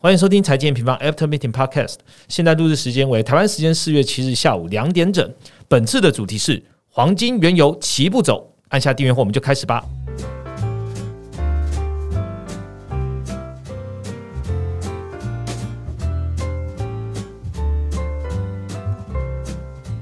欢迎收听财经平方 After Meeting Podcast。现在录制时间为台湾时间四月七日下午两点整。本次的主题是黄金、原油齐步走。按下订阅后，我们就开始吧。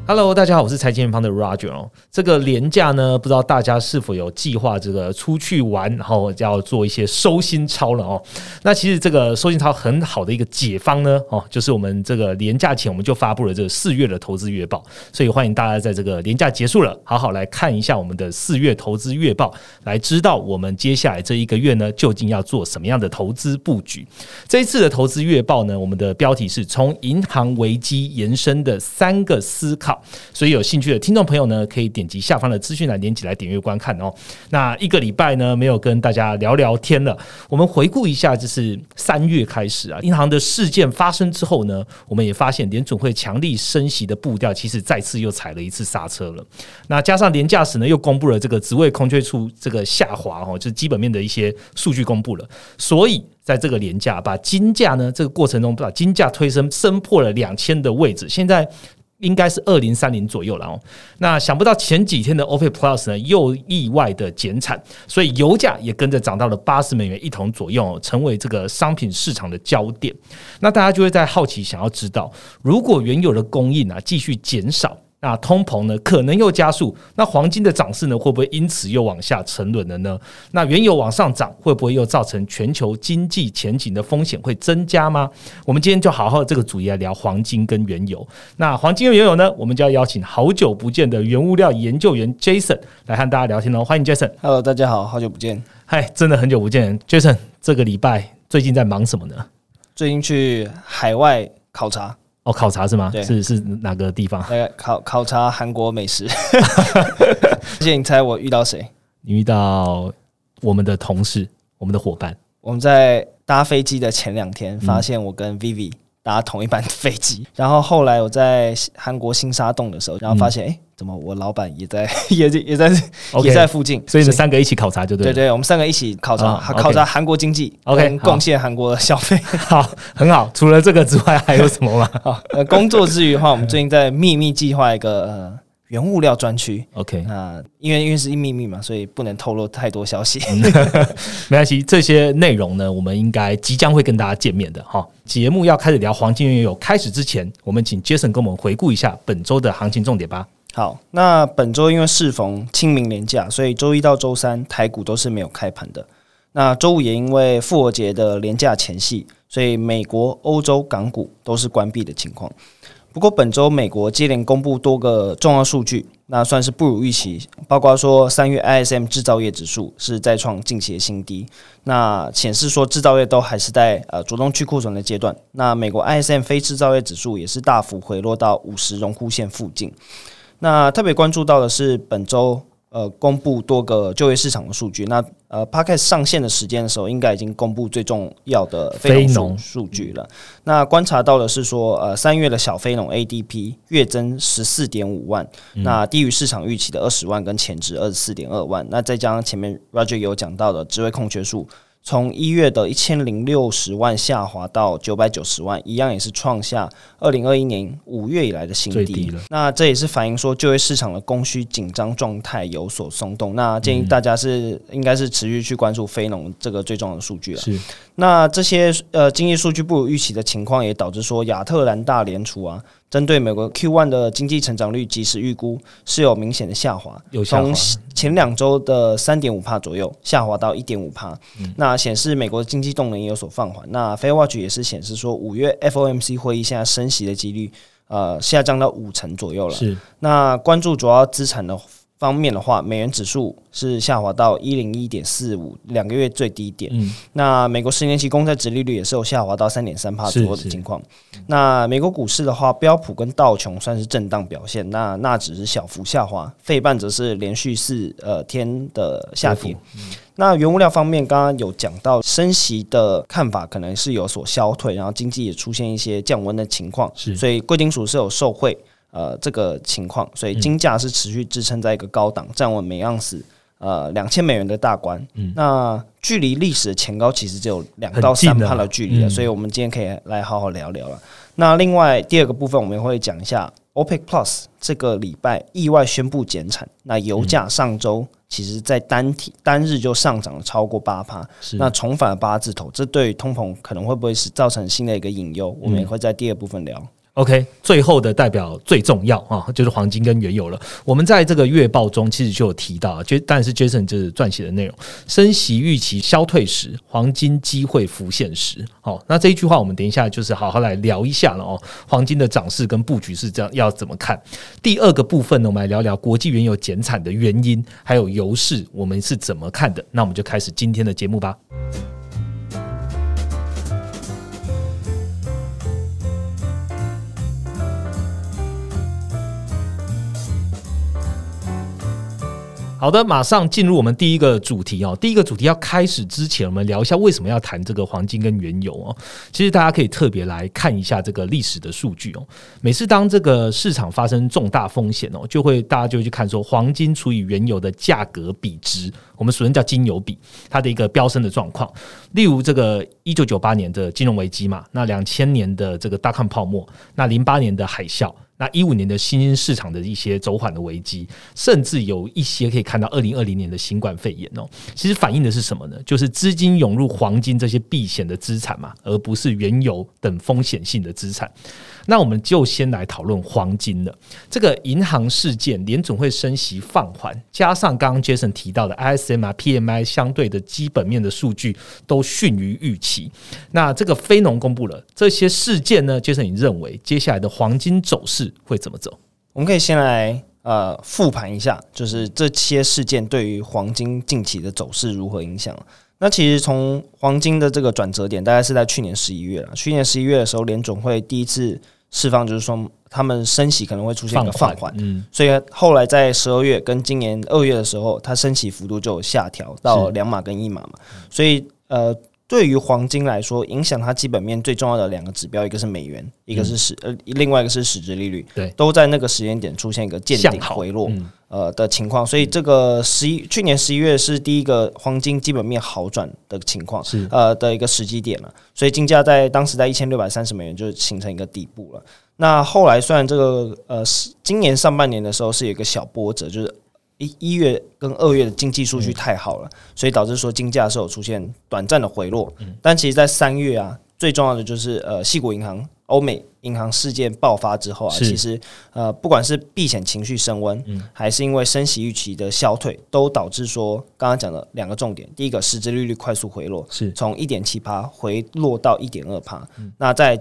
Hello，大家好，我是财经方的 Roger 哦。这个年假呢，不知道大家是否有计划这个出去玩，然后要做一些收心操了哦。那其实这个收心操很好的一个解方呢，哦，就是我们这个年假前我们就发布了这个四月的投资月报，所以欢迎大家在这个年假结束了，好好来看一下我们的四月投资月报，来知道我们接下来这一个月呢，究竟要做什么样的投资布局。这一次的投资月报呢，我们的标题是从银行危机延伸的三个思考。所以有兴趣的听众朋友呢，可以点击下方的资讯栏连起来点阅观看哦。那一个礼拜呢，没有跟大家聊聊天了。我们回顾一下，就是三月开始啊，银行的事件发生之后呢，我们也发现联准会强力升息的步调，其实再次又踩了一次刹车了。那加上廉价时呢，又公布了这个职位空缺处这个下滑哦，就是基本面的一些数据公布了。所以在这个廉价把金价呢这个过程中，把金价推升升破了两千的位置，现在。应该是二零三零左右了哦。那想不到前几天的 OPEC Plus 呢又意外的减产，所以油价也跟着涨到了八十美元一桶左右，成为这个商品市场的焦点。那大家就会在好奇，想要知道，如果原有的供应啊继续减少。那通膨呢，可能又加速。那黄金的涨势呢，会不会因此又往下沉沦了呢？那原油往上涨，会不会又造成全球经济前景的风险会增加吗？我们今天就好好这个主题来聊黄金跟原油。那黄金跟原油呢，我们就要邀请好久不见的原物料研究员 Jason 来和大家聊天喽。欢迎 Jason。Hello，大家好，好久不见。嗨，真的很久不见，Jason。这个礼拜最近在忙什么呢？最近去海外考察。哦，考察是吗？是是哪个地方？考考察韩国美食。而且你猜我遇到谁？你遇到我们的同事，我们的伙伴。我们在搭飞机的前两天，发现我跟 Vivi 搭同一班飞机。然后后来我在韩国新沙洞的时候，然后发现，哎。怎么？我老板也在，也 也在，也在附近，所以你们三个一起考察就对。对对，我们三个一起考察，考察韩国经济，OK，贡献韩国的消费。好，很好。除了这个之外，还有什么吗？好，工作之余的话，我们最近在秘密计划一个呃。原物料专区，OK，那因为因为是秘密嘛，所以不能透露太多消息。没关系，这些内容呢，我们应该即将会跟大家见面的哈。节目要开始聊黄金原油，开始之前，我们请 Jason 跟我们回顾一下本周的行情重点吧。好，那本周因为适逢清明年假，所以周一到周三台股都是没有开盘的。那周五也因为复活节的年假前夕，所以美国、欧洲港股都是关闭的情况。不过本周美国接连公布多个重要数据，那算是不如预期。包括说三月 ISM 制造业指数是再创近期的新低，那显示说制造业都还是在呃主动去库存的阶段。那美国 ISM 非制造业指数也是大幅回落到五十荣枯线附近。那特别关注到的是本周。呃，公布多个就业市场的数据。那呃 p a c k e t 上线的时间的时候，应该已经公布最重要的非农数据了。那观察到的是说，呃，三月的小非农 ADP 月增十四点五万，那低于市场预期的二十万，跟前值二十四点二万。那再加上前面 Roger 有讲到的职位空缺数。从一月的一千零六十万下滑到九百九十万，一样也是创下二零二一年五月以来的新低了。那这也是反映说就业市场的供需紧张状态有所松动。那建议大家是应该是持续去关注非农这个最重要的数据了。是。那这些呃经济数据不如预期的情况，也导致说亚特兰大联储啊。针对美国 Q one 的经济成长率，及时预估是有明显的下滑，从前两周的三点五帕左右下滑到一点五帕。那显示美国的经济动能也有所放缓。那 f a i Watch 也是显示说，五月 FOMC 会议现在升息的几率呃下降到五成左右了。是那关注主要资产的。方面的话，美元指数是下滑到一零一点四五，两个月最低点。嗯，那美国十年期公债殖利率也是有下滑到三点三帕左右的情况。那美国股市的话，标普跟道琼算是震荡表现，那那只是小幅下滑，费半则是连续四呃天的下跌。那原物料方面，刚刚有讲到升息的看法可能是有所消退，然后经济也出现一些降温的情况，所以贵金属是有受惠。呃，这个情况，所以金价是持续支撑在一个高档，站稳每盎司呃两千美元的大关。嗯那距离历史的前高其实只有两到三帕近的距离了，嗯所以我们今天可以来好好聊聊了。那另外第二个部分，我们会讲一下 OPEC Plus 这个礼拜意外宣布减产，那油价上周其实在单体单日就上涨了超过八趴，那重返了八字头，这对于通膨可能会不会是造成新的一个隐忧？我们也嗯会在第二部分聊。OK，最后的代表最重要啊，就是黄金跟原油了。我们在这个月报中其实就有提到，就但是 Jason 就是撰写的内容，升息预期消退时，黄金机会浮现时。好、那这一句话我们等一下就是好好来聊一下了哦。黄金的涨势跟布局是这样，要怎么看？第二个部分呢，我们来聊聊国际原油减产的原因，还有油市我们是怎么看的。那我们就开始今天的节目吧。好的，马上进入我们第一个主题哦。第一个主题要开始之前，我们聊一下为什么要谈这个黄金跟原油哦。其实大家可以特别来看一下这个历史的数据哦。每次当这个市场发生重大风险哦，就会大家就会去看说黄金除以原油的价格比值，我们俗称叫金油比，它的一个飙升的状况。例如这个一九九八年的金融危机嘛，那两千年的这个大康泡沫，那零八年的海啸。那一五年的新兴市场的一些走缓的危机，甚至有一些可以看到二零二零年的新冠肺炎哦，其实反映的是什么呢？就是资金涌入黄金这些避险的资产嘛，而不是原油等风险性的资产。那我们就先来讨论黄金了。这个银行事件，联总会升息放缓，加上刚刚 Jason 提到的 ISM 啊、PMI 相对的基本面的数据都逊于预期。那这个非农公布了这些事件呢，Jason 你认为接下来的黄金走势会怎么走？我们可以先来呃复盘一下，就是这些事件对于黄金近期的走势如何影响。那其实从黄金的这个转折点，大概是在去年十一月了。去年十一月的时候，联总会第一次释放，就是说他们升息可能会出现一个放缓，嗯，所以后来在十二月跟今年二月的时候，它升息幅度就有下调到两码跟一码嘛。所以呃，对于黄金来说，影响它基本面最重要的两个指标，一个是美元，一个是实呃，另外一个是实质利率，对都在那个时间点出现一个见顶回落。嗯呃的情况，所以这个十一去年十一月是第一个黄金基本面好转的情况，是呃的一个时机点了，所以金价在当时在一千六百三十美元就形成一个底部了。那后来虽然这个呃是今年上半年的时候是有一个小波折，就是一一月跟二月的经济数据太好了，所以导致说金价是有出现短暂的回落，但其实在三月啊，最重要的就是呃，系股银行、欧美银行事件爆发之后啊，其实呃，不管是避险情绪升温，还是因为升息预期的消退，都导致说刚刚讲的两个重点，第一个实质利率快速回落，是。从一点七八回落到一点二趴，那再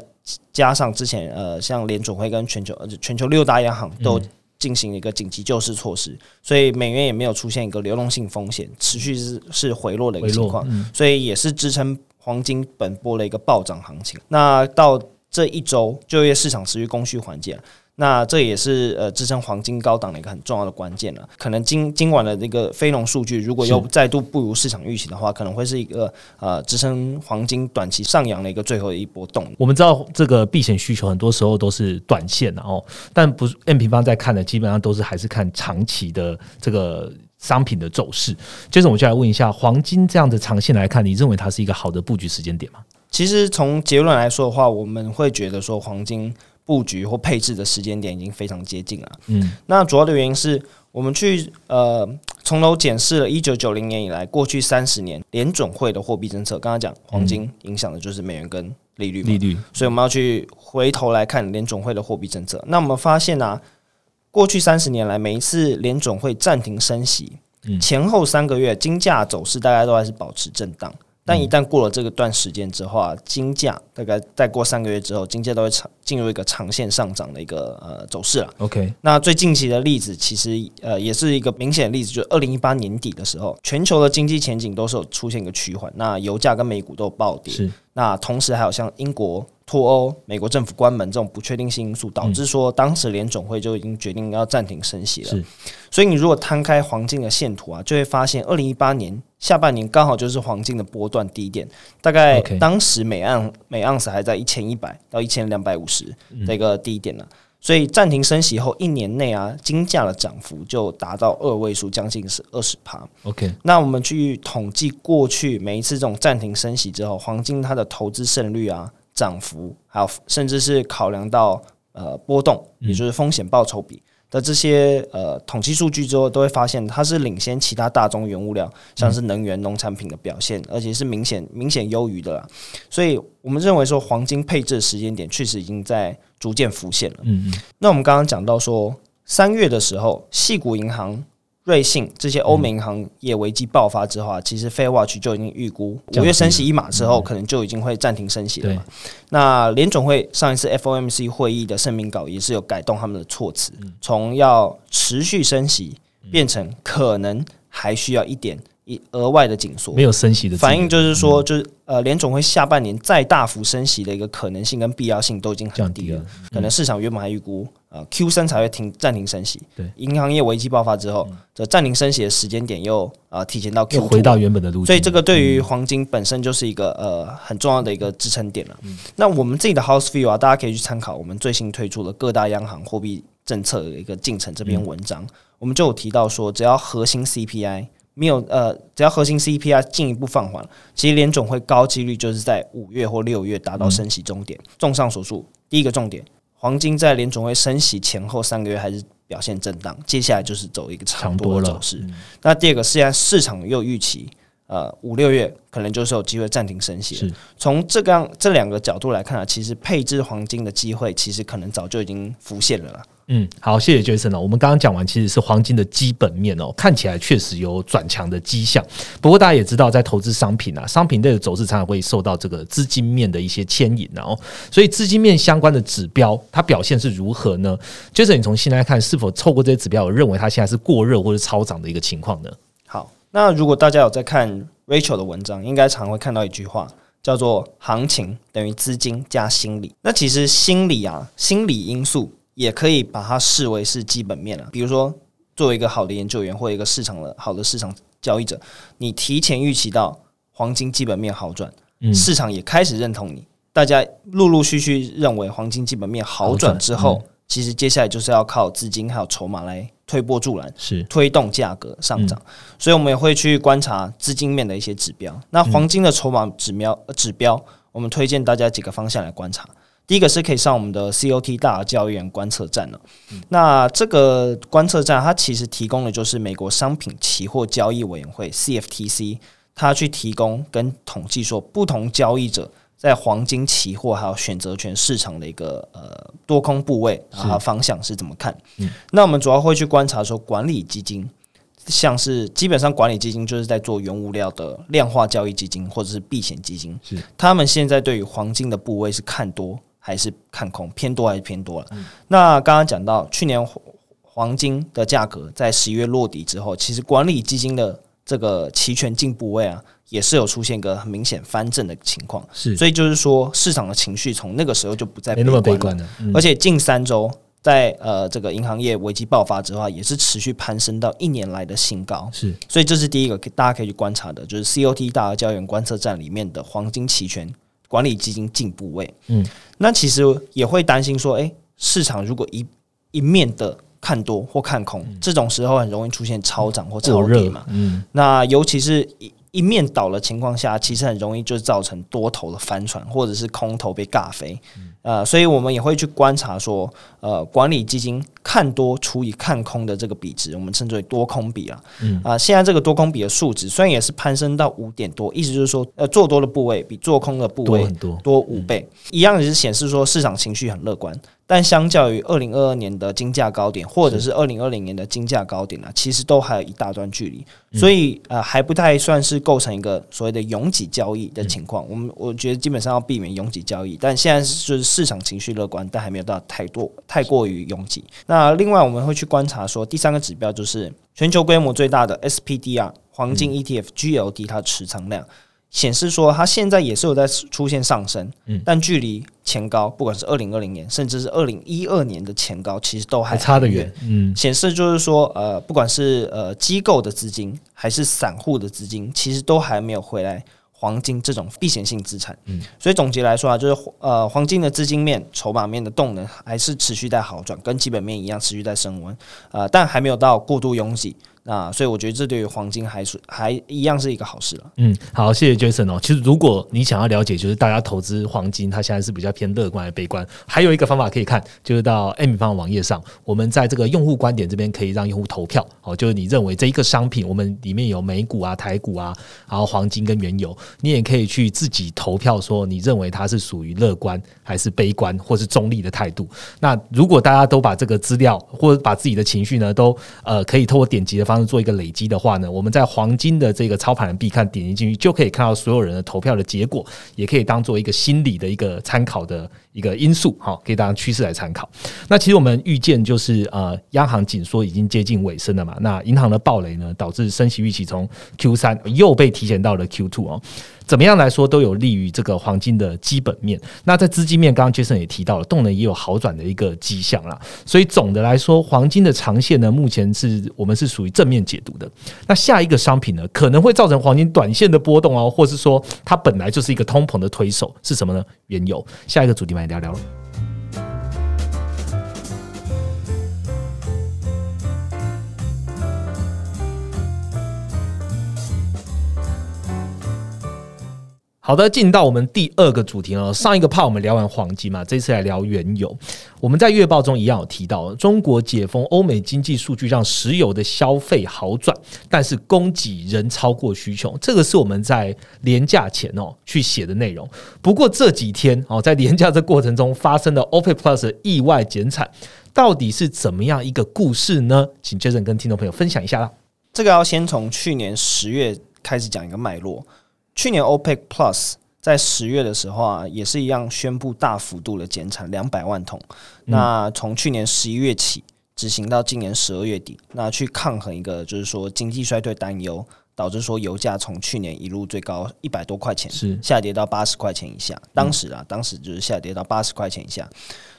加上之前呃，像联准会跟全球呃全球六大央行都进行一个紧急救市措施，所以美元也没有出现一个流动性风险，持续是是回落的一个情况，嗯所以也是支撑黄金本波的一个暴涨行情。那到这一周就业市场持续供需缓解，那这也是呃支撑黄金高档的一个很重要的关键了。可能今今晚的这个非农数据如果又再度不如市场预期的话，可能会是一个呃支撑黄金短期上扬的一个最后的一波动力。我们知道这个避险需求很多时候都是短线的哦，但不是 M 平方在看的，基本上都是还是看长期的这个商品的走势。接着我就来问一下，黄金这样的长线来看，你认为它是一个好的布局时间点吗？其实从结论来说的话，我们会觉得说黄金布局或配置的时间点已经非常接近了。嗯，那主要的原因是我们去呃从头检视了一九九零年以来过去三十年联准会的货币政策。刚刚讲黄金影响的就是美元跟利率嘛，利率所以我们要去回头来看联总会的货币政策。那我们发现啊，过去三十年来，每一次联总会暂停升息，嗯前后三个月金价走势大概都还是保持震荡。但一旦过了这个段时间之后啊，金价大概再过三个月之后，金价都会长进入一个长线上涨的一个呃走势了。OK，那最近期的例子，其实呃也是一个明显的例子，就是二零一八年底的时候，全球的经济前景都是有出现一个趋缓，那油价跟美股都有暴跌，是那同时还有像英国脱欧、美国政府关门这种不确定性因素，导致说当时联总会就已经决定要暂停升息了。是所以你如果摊开黄金的线图啊，就会发现二零一八年下半年刚好就是黄金的波段低点，大概当时每盎每盎司还在一千一百到一千两百五十这个低点呢。所以暂停升息后一年内啊，金价的涨幅就达到二位数，将近是二十趴。OK，那我们去统计过去每一次这种暂停升息之后，黄金它的投资胜率啊、涨幅，还有甚至是考量到呃波动，也就是风险报酬比的这些呃统计数据之后，都会发现它是领先其他大宗原物料，像是能源、农产品的表现，而且是明显明显优于的啦。所以我们认为说，黄金配置的时间点确实已经在逐渐浮现了。嗯嗯，那我们刚刚讲到说，三月的时候，细谷银行、瑞信这些欧美银行业危机爆发之后啊，其实 Fed Watch 就已经预估五月升息一码之后，可能就已经会暂停升息了嘛。那联总会上一次 FOMC 会议的声明稿也是有改动他们的措辞，从要持续升息变成可能还需要一点一额外的紧缩。没。有升息的反应就是说，就是呃，联总会下半年再大幅升息的一个可能性跟必要性都已经很低了降低了。，可能市场原本还预估呃 Q 三才会停暂停升息，对，银行业危机爆发之后，这暂停升息的时间点又呃提前到 Q 又回到原本的路径，所以这个对于黄金本身就是一个呃很重要的一个支撑点了。那我们自己的 House View 啊，大家可以去参考我们最新推出的各大央行货币政策的一个进程这篇文章，我们就有提到说，只要核心 CPI 没有呃，只要核心 CPI 进一步放缓，其实联总会高几率就是在五月或六月达到升息终点。综上所述，第一个重点，黄金在联总会升息前后三个月还是表现震荡，接下来就是走一个长长多的走势。那第二个，现在市场又预期，呃，五六月可能就是有机会暂停升息从这个样这两个角度来看啊，其实配置黄金的机会，其实可能早就已经浮现了啦。嗯，好，谢谢 Jason。我们刚刚讲完其实是黄金的基本面哦，看起来确实有转强的迹象。不过大家也知道，在投资商品啊，商品类的走势常常会受到这个资金面的一些牵引哦。所以资金面相关的指标，它表现是如何呢？Jason，你从现在看是否透过这些指标，我认为它现在是过热或者超涨的一个情况呢？好，那如果大家有在看 Rachel 的文章，应该常会看到一句话，叫做“行情等于资金加心理”。那其实心理啊，心理因素也可以把它视为是基本面了。比如说，作为一个好的研究员或一个市场的好的市场交易者，你提前预期到黄金基本面好转，嗯市场也开始认同你，大家陆陆续续认为黄金基本面好转之后，其实接下来就是要靠资金还有筹码来推波助澜。是推动价格上涨，所以我们也会去观察资金面的一些指标。那黄金的筹码指标呃指标，我们推荐大家几个方向来观察。第一个是可以上我们的 COT 大额交易员观测站了。那这个观测站它其实提供的就是美国商品期货交易委员会 CFTC，它去提供跟统计说不同交易者在黄金期货还有选择权市场的一个呃多空部位还有方向是怎么看。那我们主要会去观察说管理基金。像是基本上管理基金就是在做原物料的量化交易基金或者是避险基金，是他们现在对于黄金的部位是看多还是看空，偏多还是偏多了？那刚刚讲到去年黄黄金的价格在十一月落底之后，其实管理基金的这个期权净部位啊，也是有出现一个很明显翻正的情况，是，所以就是说市场的情绪从那个时候就不再没那么悲观了。而且近三周在呃这个银行业危机爆发之后啊，也是持续攀升到一年来的新高。是。所以这是第一个大家可以去观察的，就是 COT 大额交易员观测站里面的黄金期权管理基金进部位。嗯，那其实也会担心说，诶，市场如果一一面的看多或看空，这种时候很容易出现超涨或超跌嘛。嗯，那尤其是一一面倒的情况下，其实很容易就造成多头的翻船，或者是空头被尬飞。呃，所以我们也会去观察说，呃，管理基金看多除以看空的这个比值，我们称之为多空比啊。嗯啊、现在这个多空比的数值虽然也是攀升到五点多，意思就是说，呃，做多的部位比做空的部位多五倍，一样也是显示说市场情绪很乐观。但相较于二零二二年的金价高点，或者是二零二零年的金价高点啊，其实都还有一大段距离，所以呃还不太算是构成一个所谓的拥挤交易的情况。我们我觉得基本上要避免拥挤交易，但现在就是市场情绪乐观，但还没有到太多太过于拥挤。那另外我们会去观察说，第三个指标就是全球规模最大的 SPDR 黄金 ETF GLD 它的持仓量。显示说，它现在也是有在出现上升，嗯但距离前高，不管是二零二零年，甚至是二零一二年的前高，其实都还还差得很远。嗯，显示就是说，呃，不管是呃机构的资金还是散户的资金，其实都还没有回来黄金这种避险性资产。嗯，所以总结来说啊，就是呃，黄金的资金面、筹码面的动能还是持续在好转，跟基本面一样持续在升温。呃，但还没有到过度拥挤。那所以我觉得这对于黄金还是还一样是一个好事了。嗯，好，谢谢 Jason 哦。其实如果你想要了解，就是大家投资黄金，它现在是比较偏乐观还是悲观？还有一个方法可以看，就是到 M 方的网页上，我们在这个用户观点这边可以让用户投票哦。就是你认为这一个商品，我们里面有美股啊、台股啊，然后黄金跟原油，你也可以去自己投票，说你认为它是属于乐观还是悲观，或是中立的态度。那如果大家都把这个资料或者把自己的情绪呢，都呃可以透过点击的方。做一个累积的话呢，我们在黄金的这个操盘人必看点击进去，就可以看到所有人的投票的结果，也可以当做一个心理的一个参考的一个因素，好，可以当趋势来参考。那其实我们预见就是呃，央行紧缩已经接近尾声了嘛，那银行的暴雷呢，导致升息预期从 Q 三又被提前到了 Q two 哦。怎么样来说都有利于这个黄金的基本面。那在资金面，刚刚杰森也提到了，动能也有好转的一个迹象啦。所以总的来说，黄金的长线呢，目前是我们是属于正面解读的。那下一个商品呢，可能会造成黄金短线的波动哦，或是说它本来就是一个通膨的推手，是什么呢？原油。下一个主题，我们聊聊。好的，进到我们第二个主题了。上一个怕我们聊完黄金嘛，这次来聊原油。我们在月报中一样有提到，中国解封，欧美经济数据让石油的消费好转，但是供给仍超过需求。这个是我们在廉价前哦去写的内容。不过这几天哦，在廉价这过程中发生的 OPEC Plus 意外减产，到底是怎么样一个故事呢？请 Jason 跟听众朋友分享一下啦。这个要先从去年十月开始讲一个脉络。去年 OPEC Plus 在十月的时候啊，也是一样宣布大幅度的减产两百万桶。那从去年十一月起执行到今年十二月底，那去抗衡一个就是说经济衰退担忧，导致说油价从去年一路最高一百多块钱，是下跌到八十块钱以下。当时啊，当时就是下跌到八十块钱以下。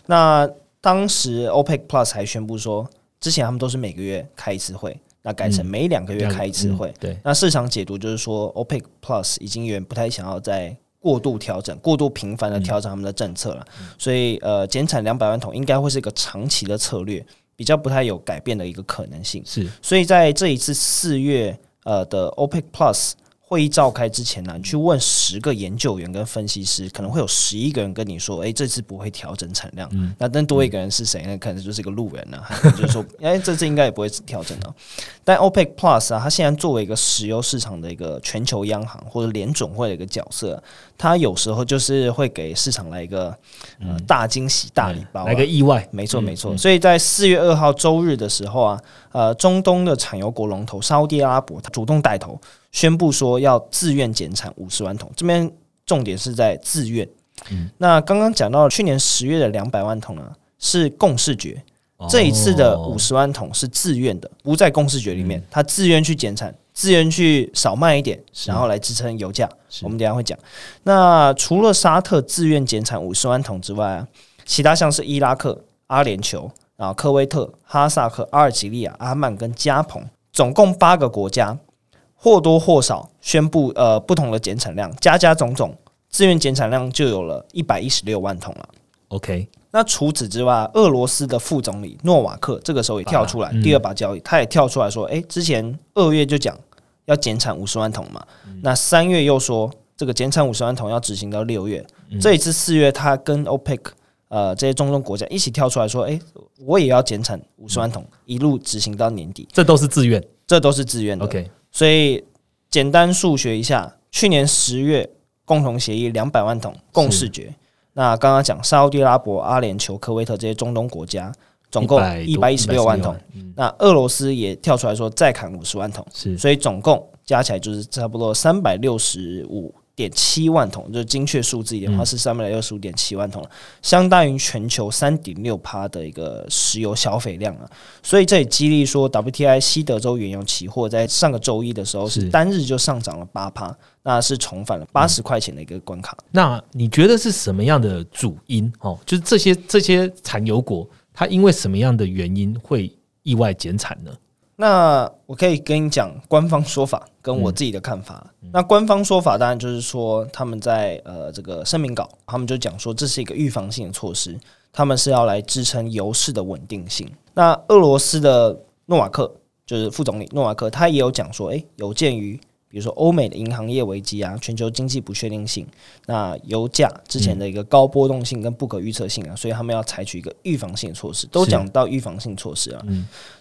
那当时 OPEC Plus 还宣布说，之前他们都是每个月开一次会。那改成每两个月开一次会，对。那市场解读就是说，OPEC Plus 已经有点不太想要再过度调整、过度频繁的调整他们的政策了，所以呃，减产两百万桶应该会是一个长期的策略，比较不太有改变的一个可能性。是，所以在这一次四月呃的 OPEC Plus。会议召开之前呢，你去问十个研究员跟分析师，可能会有十一个人跟你说：“哎，这次不会调整产量。”嗯那但多一个人是谁呢？可能就是一个路人呢，就是说：“哎，这次应该也不会调整了。”但 OPEC Plus 啊，它现在作为一个石油市场的一个全球央行或者联总会的一个角色，它有时候就是会给市场来一个呃大惊喜、大礼包，来个意外。没错，没错。所以在四月二号周日的时候啊，呃，中东的产油国龙头沙特阿拉伯，它主动带头。宣布说要自愿减产五十万桶，这边重点是在自愿。嗯，那刚刚讲到去年十月的两百万桶呢，是共视觉，这一次的五十万桶是自愿的，不在共视觉里面，他自愿去减产，自愿去少卖一点，然后来支撑油价。我们等下会讲。那除了沙特自愿减产五十万桶之外啊，其他像是伊拉克、阿联酋、然后科威特、哈萨克、阿尔及利亚、阿曼跟加蓬，总共八个国家。或多或少宣布呃不同的减产量，加加总总，自愿减产量就有了一百一十六万桶了。OK，那除此之外，俄罗斯的副总理诺瓦克这个时候也跳出来，第二把交易，他也跳出来说，诶，之前二月就讲要减产五十万桶嘛，那三月又说这个减产五十万桶要执行到六月，这一次四月他跟 OPEC 呃这些中东国家一起跳出来说，诶，我也要减产五十万桶，一路执行到年底，这都是自愿，这都是自愿的。OK。所以简单数学一下，去年十月共同协议两百万桶共视觉。那刚刚讲沙特阿拉伯、阿联酋、科威特这些中东国家，总共一百一十六万桶。那俄罗斯也跳出来说再砍五十万桶，所以总共加起来就是差不多三百六十五。点七万桶，就是精确数字一点的话是三百六十五点七万桶，相当于全球三点六趴的一个石油消费量啊。所以这也激励说，WTI 西德州原油期货在上个周一的时候是单日就上涨了八趴，那是重返了八十块钱的一个关卡。那你觉得是什么样的主因？哦，就是这些这些产油国，它因为什么样的原因会意外减产呢？那我可以跟你讲官方说法。跟我自己的看法。那官方说法当然就是说，他们在呃这个声明稿，他们就讲说这是一个预防性的措施，他们是要来支撑油市的稳定性。那俄罗斯的诺瓦克就是副总理诺瓦克，他也有讲说，诶，有鉴于。比如说欧美的银行业危机啊，全球经济不确定性，那油价之前的一个高波动性跟不可预测性啊，所以他们要采取一个预防性措施，都讲到预防性措施啊。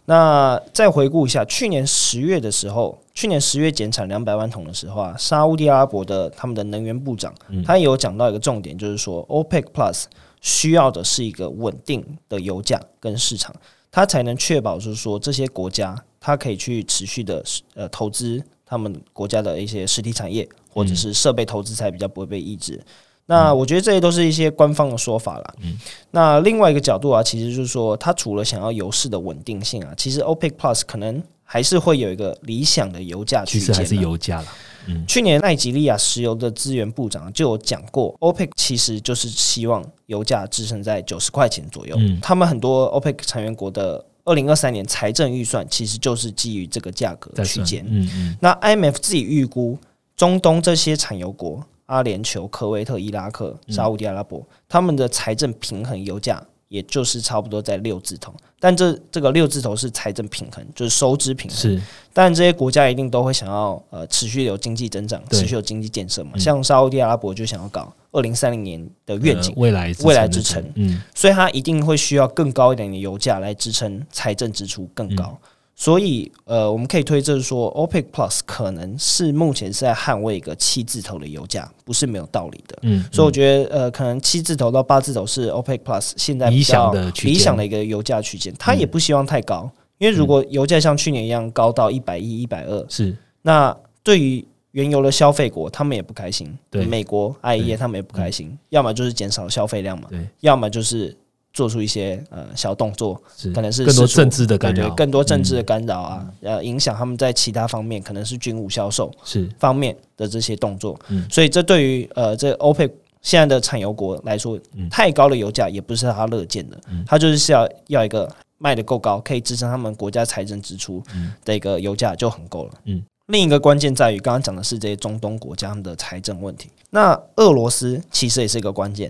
那再回顾一下，去年十月的时候，去年十月减产两百万桶的时候啊，沙地阿拉伯的他们的能源部长，他也有讲到一个重点，就是说 OPEC Plus 需要的是一个稳定的油价跟市场，它才能确保就是说这些国家它可以去持续的呃投资。他们国家的一些实体产业或者是设备投资才比较不会被抑制。那我觉得这些都是一些官方的说法啦。嗯。那另外一个角度啊，其实就是说，它除了想要油市的稳定性啊，其实 OPEC Plus 可能还是会有一个理想的油价区间。其实还是油价了。嗯，去年奈及利亚石油的资源部长就有讲过，OPEC 其实就是希望油价支撑在九十块钱左右。嗯，他们很多 OPEC 成员国的。二零二三年财政预算其实就是基于这个价格区间。嗯嗯。那 IMF 自己预估，中东这些产油国，阿联酋、科威特、伊拉克、沙地阿拉伯，他们的财政平衡油价。也就是差不多在六字头，但这这个六字头是财政平衡，就是收支平衡。是，但这些国家一定都会想要呃持续有经济增长，持续有经济建设嘛。像沙地阿拉伯就想要搞二零三零年的愿景，未来未来之城，嗯，所以它一定会需要更高一点的油价来支撑财政支出更高。所以，呃，我们可以推测说，OPEC Plus 可能是目前是在捍卫一个七字头的油价，不是没有道理的。嗯，所以我觉得，呃，可能七字头到八字头是 OPEC Plus 现在理想的理想的一个油价区间。它也不希望太高，因为如果油价像去年一样高到一百一、一百二，是那对于原油的消费国，他们也不开心。对，美国、爱业他们也不开心，要么就是减少消费量嘛，对，要么就是。做出一些呃小动作，可能是更多政治的干扰，更多政治的干扰啊，呃，影响他们在其他方面，可能是军武销售是。方面的这些动作。嗯，所以这对于呃这欧佩现在的产油国来说，太高的油价也不是他乐见的，嗯。他就是要要一个卖的够高，可以支撑他们国家财政支出的一个油价就很够了。嗯，另一个关键在于刚刚讲的是这些中东国家的财政问题，那俄罗斯其实也是一个关键。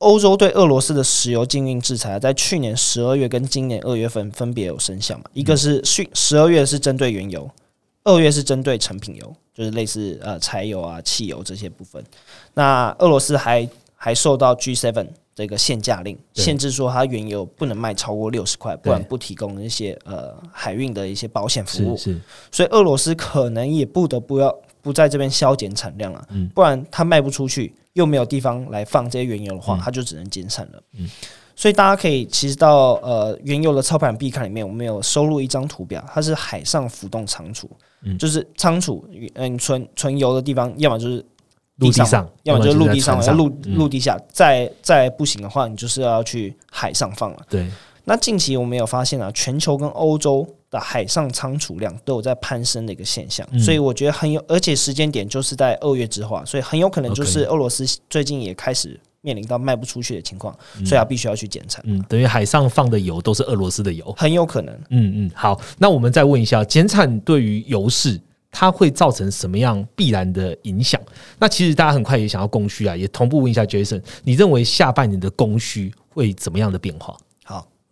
欧洲对俄罗斯的石油禁运制裁，在去年十二月跟今年二月份分别有生效嘛？一个是十十二月是针对原油，二月是针对成品油，就是类似呃柴油啊、汽油这些部分。那俄罗斯还还受到 G seven 这个限价令，限制说它原油不能卖超过六十块，不然不提供一些呃海运的一些保险服务。是，所以俄罗斯可能也不得不要不在这边削减产量了，不然它卖不出去。又没有地方来放这些原油的话，它就只能减产了。嗯，所以大家可以其实到呃原油的操盘必看里面，我们有收录一张图表，它是海上浮动仓储，就是仓储嗯存存油的地方，要么就是陆地上，要么就是陆地上，陆陆地下，再再不行的话，你就是要去海上放了。对，那近期我们有发现啊，全球跟欧洲。的海上仓储量都有在攀升的一个现象，所以我觉得很有，而且时间点就是在二月之后，所以很有可能就是俄罗斯最近也开始面临到卖不出去的情况，所以要必须要去减产。嗯，等于海上放的油都是俄罗斯的油，很有可能。嗯嗯，好，那我们再问一下，减产对于油市它会造成什么样必然的影响？那其实大家很快也想要供需啊，也同步问一下 Jason，你认为下半年的供需会怎么样的变化？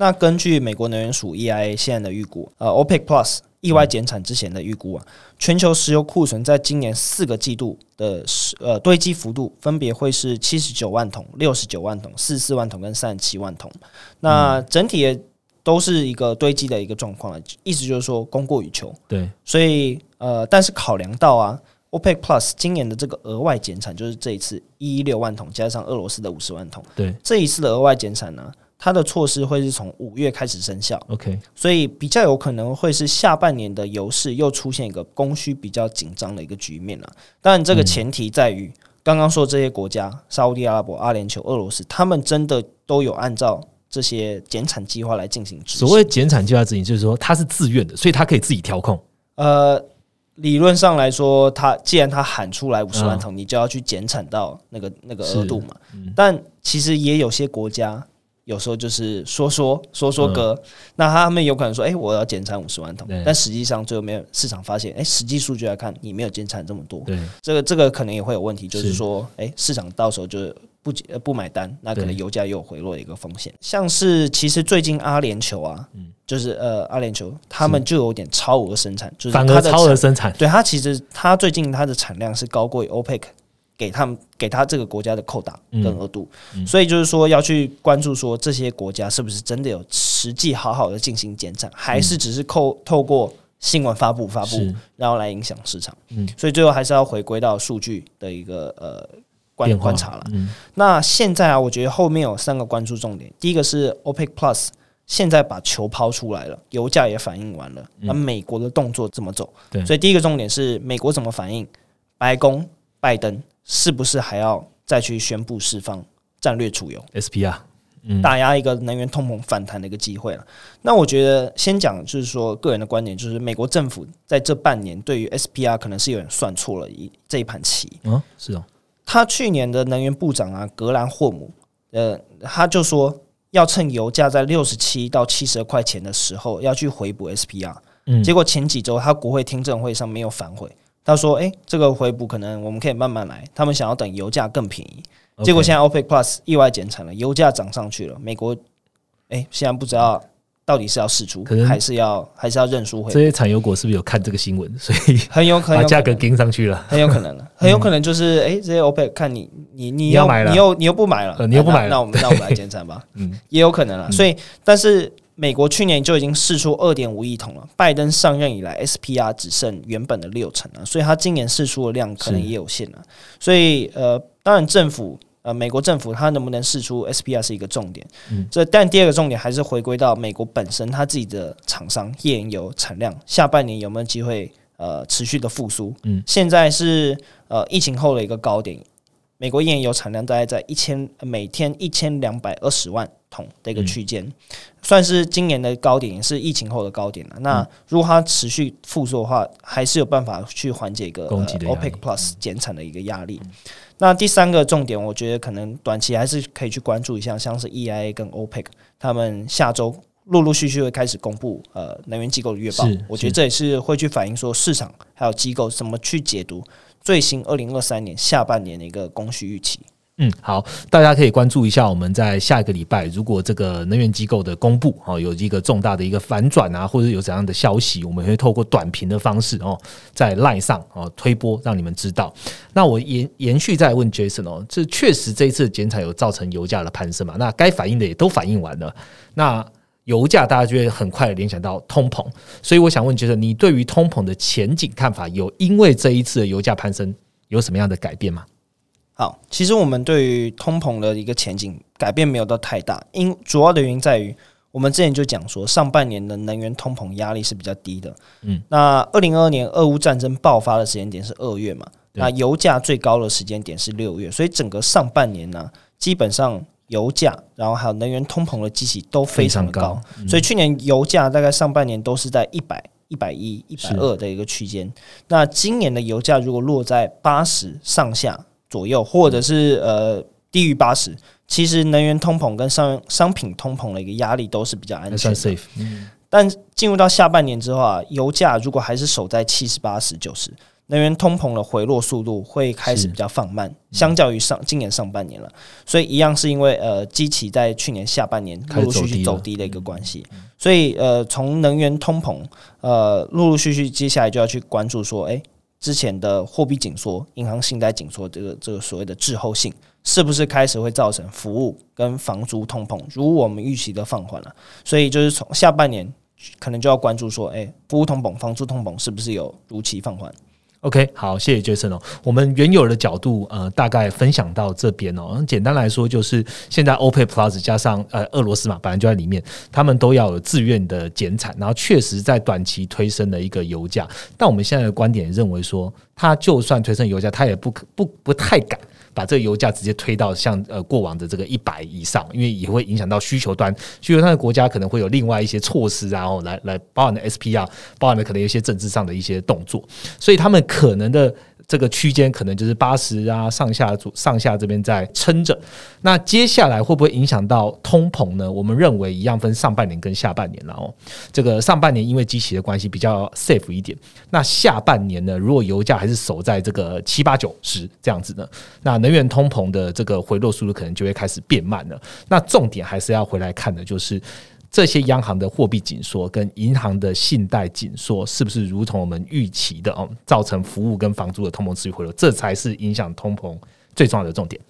那根据美国能源署 EIA 现在的预估，呃，OPEC Plus 意外减产之前的预估啊，全球石油库存在今年四个季度的呃堆积幅度分别会是七十九万桶、六十九万桶、四十四万桶跟三十七万桶。那整体也都是一个堆积的一个状况了，意思就是说供过于求。对，所以呃，但是考量到啊，OPEC Plus 今年的这个额外减产，就是这一次一一六万桶加上俄罗斯的五十万桶，对，这一次的额外减产呢？它的措施会是从五月开始生效，OK，所以比较有可能会是下半年的油市又出现一个供需比较紧张的一个局面了。当然，这个前提在于刚刚说这些国家，沙地阿拉伯、阿联酋、俄罗斯，他们真的都有按照这些减产计划来进行执行。所谓减产计划执行，就是说它是自愿的，所以它可以自己调控。呃，理论上来说，他既然他喊出来五十万桶，你就要去减产到那个那个额度嘛。但其实也有些国家。有时候就是说说说说歌，那他们有可能说，哎、我要减产五十万桶，但实际上最后没有市场发现，哎、实际数据来看，你没有减产这么多，对，这个这个可能也会有问题，就是是。说，哎、市场到时候就是不不买单，那可能油价又有回落的一个风险。像是其实最近阿联酋啊，嗯。就是呃阿联酋他们就有点超额生产，就是反而超额生产，对它其实它最近它的产量是高过于 OPEC 给他们给他这个国家的扣打跟额度，嗯所以就是说要去关注说这些国家是不是真的有实际好好的进行减产，还是只是扣透过新闻发布发布，然后来影响市场。嗯所以最后还是要回归到数据的一个呃观观察了。嗯，那现在啊，我觉得后面有三个关注重点，第一个是 OPEC Plus。现在把球抛出来了，油价也反应完了，那美国的动作怎么走？对所以第一个重点是美国怎么反应，白宫拜登是不是还要再去宣布释放战略储油，SPR，嗯，打压一个能源通膨反弹的一个机会了？那我觉得先讲就是说个人的观点，就是美国政府在这半年对于 SPR 可能是有点算错了一这一盘棋。嗯，是哦，他去年的能源部长啊，格兰霍姆，呃，他就说要趁油价在六十七到七十二块钱的时候，要去回补 SPR。嗯结果前几周他国会听证会上没有反悔，他说：“诶，这个回补可能我们可以慢慢来，他们想要等油价更便宜。”结果现在 OPEC Plus 意外减产了，油价涨上去了，美国诶，现在不知道到底是要释出可能还是要还是要认输回这些产油国是不是有看这个新闻，所以 很有可把价格能有可能跟上去了？很有可能了，很有可能就是哎、诶这些 OPEC 看你你你你要买了你又你又不买了，呃你又不买那我们那我们来减产吧，嗯也有可能了。所以，但是美国去年就已经试出二点五亿桶了，拜登上任以来，SPR 只剩原本的六成了，所以他今年试出的量可能也有限了。所以呃，当然政府。呃，美国政府它能不能试出 SPR 是一个重点，嗯这但第二个重点还是回归到美国本身它自己的厂商页岩油产量，下半年有没有机会呃持续的复苏？嗯，现在是呃疫情后的一个高点，美国页岩油产量大概在一千每天一千两百二十万桶的一个区间，算是今年的高点，也是疫情后的高点了。那如果它持续复苏的话，还是有办法去缓解一个、OPEC Plus 减产的一个压力。那第三个重点，我觉得可能短期还是可以去关注一下，像是 EIA 跟 OPEC，他们下周陆陆续续会开始公布呃能源机构的月报。我觉得这也是会去反映说市场还有机构怎么去解读最新二零二三年下半年的一个供需预期。嗯，好，大家可以关注一下，我们在下一个礼拜，如果这个能源机构的公布哦，有一个重大的一个反转啊，或者有怎样的消息，我们会透过短评的方式哦，在 line 上哦推播，让你们知道。那我延延续再问 Jason 哦，这确实这一次减产有造成油价的攀升嘛？那该反映的也都反映完了，那油价大家就会很快联想到通膨，所以我想问 Jason，你对于通膨的前景看法有因为这一次的油价攀升有什么样的改变吗？好，其实我们对于通膨的一个前景改变没有到太大，因主要的原因在于，我们之前就讲说，上半年的能源通膨压力是比较低的。嗯，那二零二二年俄乌战争爆发的时间点是二月嘛？那油价最高的时间点是六月，所以整个上半年呢、基本上油价，然后还有能源通膨的基期都非常的高，高嗯。所以去年油价大概上半年都是在一百、一百一、一百二的一个区间。那今年的油价如果落在八十上下左右，或者是呃低于八十，其实能源通膨跟商商品通膨的一个压力都是比较安全但进入到下半年之后啊，油价如果还是守在七十八十九十，能源通膨的回落速度会开始比较放慢，相较于上今年上半年了。所以一样是因为呃，基期在去年下半年开陆陆续续走低的一个关系。所以呃，从能源通膨呃陆陆续续，接下来就要去关注说，诶，之前的货币紧缩、银行信贷紧缩这个这个所谓的滞后性，是不是开始会造成服务跟房租通膨如我们预期的放缓了？所以就是从下半年可能就要关注说，哎、服务通膨、房租通膨是不是有如期放缓？OK，好，谢谢 Jason 哦。我们原有的角度，呃，大概分享到这边哦。简单来说，就是现在 OPEC Plus 加上呃俄罗斯嘛，本来就在里面，他们都要有自愿的减产，然后确实在短期推升了一个油价。但我们现在的观点认为说，它就算推升油价，它也不可不不太敢。把这个油价直接推到像呃过往的这个一百以上，因为也会影响到需求端，需求端的国家可能会有另外一些措施，然后来来包含的 SP 啊包含的可能有一些政治上的一些动作，所以他们可能的这个区间可能就是八十啊上下组上下这边在撑着。那接下来会不会影响到通膨呢？我们认为一样分上半年跟下半年了哦。这个上半年因为机器的关系比较 safe 一点，那下半年呢，如果油价还是守在这个七八九十这样子呢，那能源通膨的这个回落速度可能就会开始变慢了。那重点还是要回来看的，就是这些央行的货币紧缩跟银行的信贷紧缩是不是如同我们预期的哦，造成服务跟房租的通膨持续回落，这才是影响通膨最重要的重点。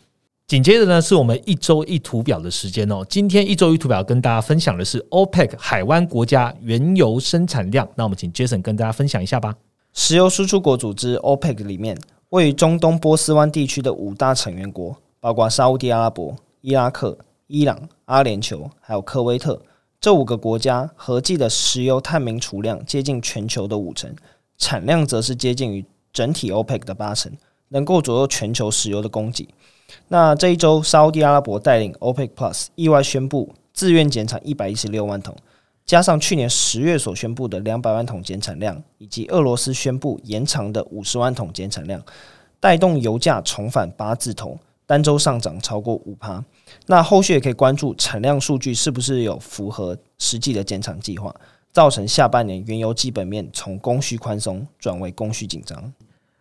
紧接着呢，是我们一周一图表的时间哦。今天一周一图表跟大家分享的是 OPEC 海湾国家原油生产量。那我们请 Jason 跟大家分享一下吧。石油输出国组织 OPEC 里面，位于中东波斯湾地区的五大成员国，包括沙地阿拉伯、伊拉克、伊朗、阿联酋，还有科威特。这五个国家合计的石油探明储量接近全球的五成，产量则是接近于整体 OPEC 的八成，能够左右全球石油的供给。那这一周，沙特阿拉伯带领 OPEC Plus 意外宣布自愿减产一百一十六万桶，加上去年十月所宣布的两百万桶减产量，以及俄罗斯宣布延长的五十万桶减产量，带动油价重返八字头，单周上涨超过五趴。那后续也可以关注产量数据是不是有符合实际的减产计划，造成下半年原油基本面从供需宽松转为供需紧张。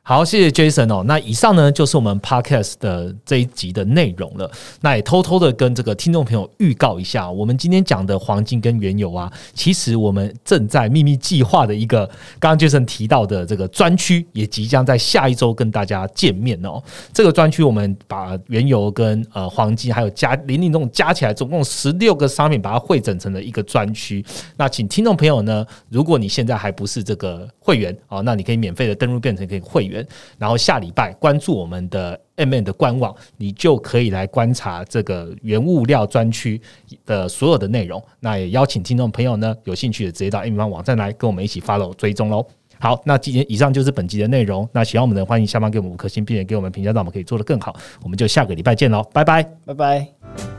好，谢谢 Jason 哦。那以上呢就是我们 Podcast 的这一集的内容了。那也偷偷的跟这个听众朋友预告一下，我们今天讲的黄金跟原油啊，其实我们正在秘密计划的一个，刚刚 Jason 提到的这个专区，也即将在下一周跟大家见面哦。这个专区我们把原油跟呃黄金还有加零零种加起来，总共十六个商品，把它汇整成了一个专区。那请听众朋友呢，如果你现在还不是这个会员哦，那你可以免费的登录变成可以会员。然后下礼拜关注我们的 M N 的官网，你就可以来观察这个原物料专区的所有的内容。那也邀请听众朋友呢，有兴趣的直接到 M N 网站来跟我们一起 follow 追踪喽。好，那今天以上就是本集的内容。那喜欢我们的，欢迎下方给我们五颗星，并且给我们评价，让我们可以做得更好。我们就下个礼拜见喽，拜拜，拜拜。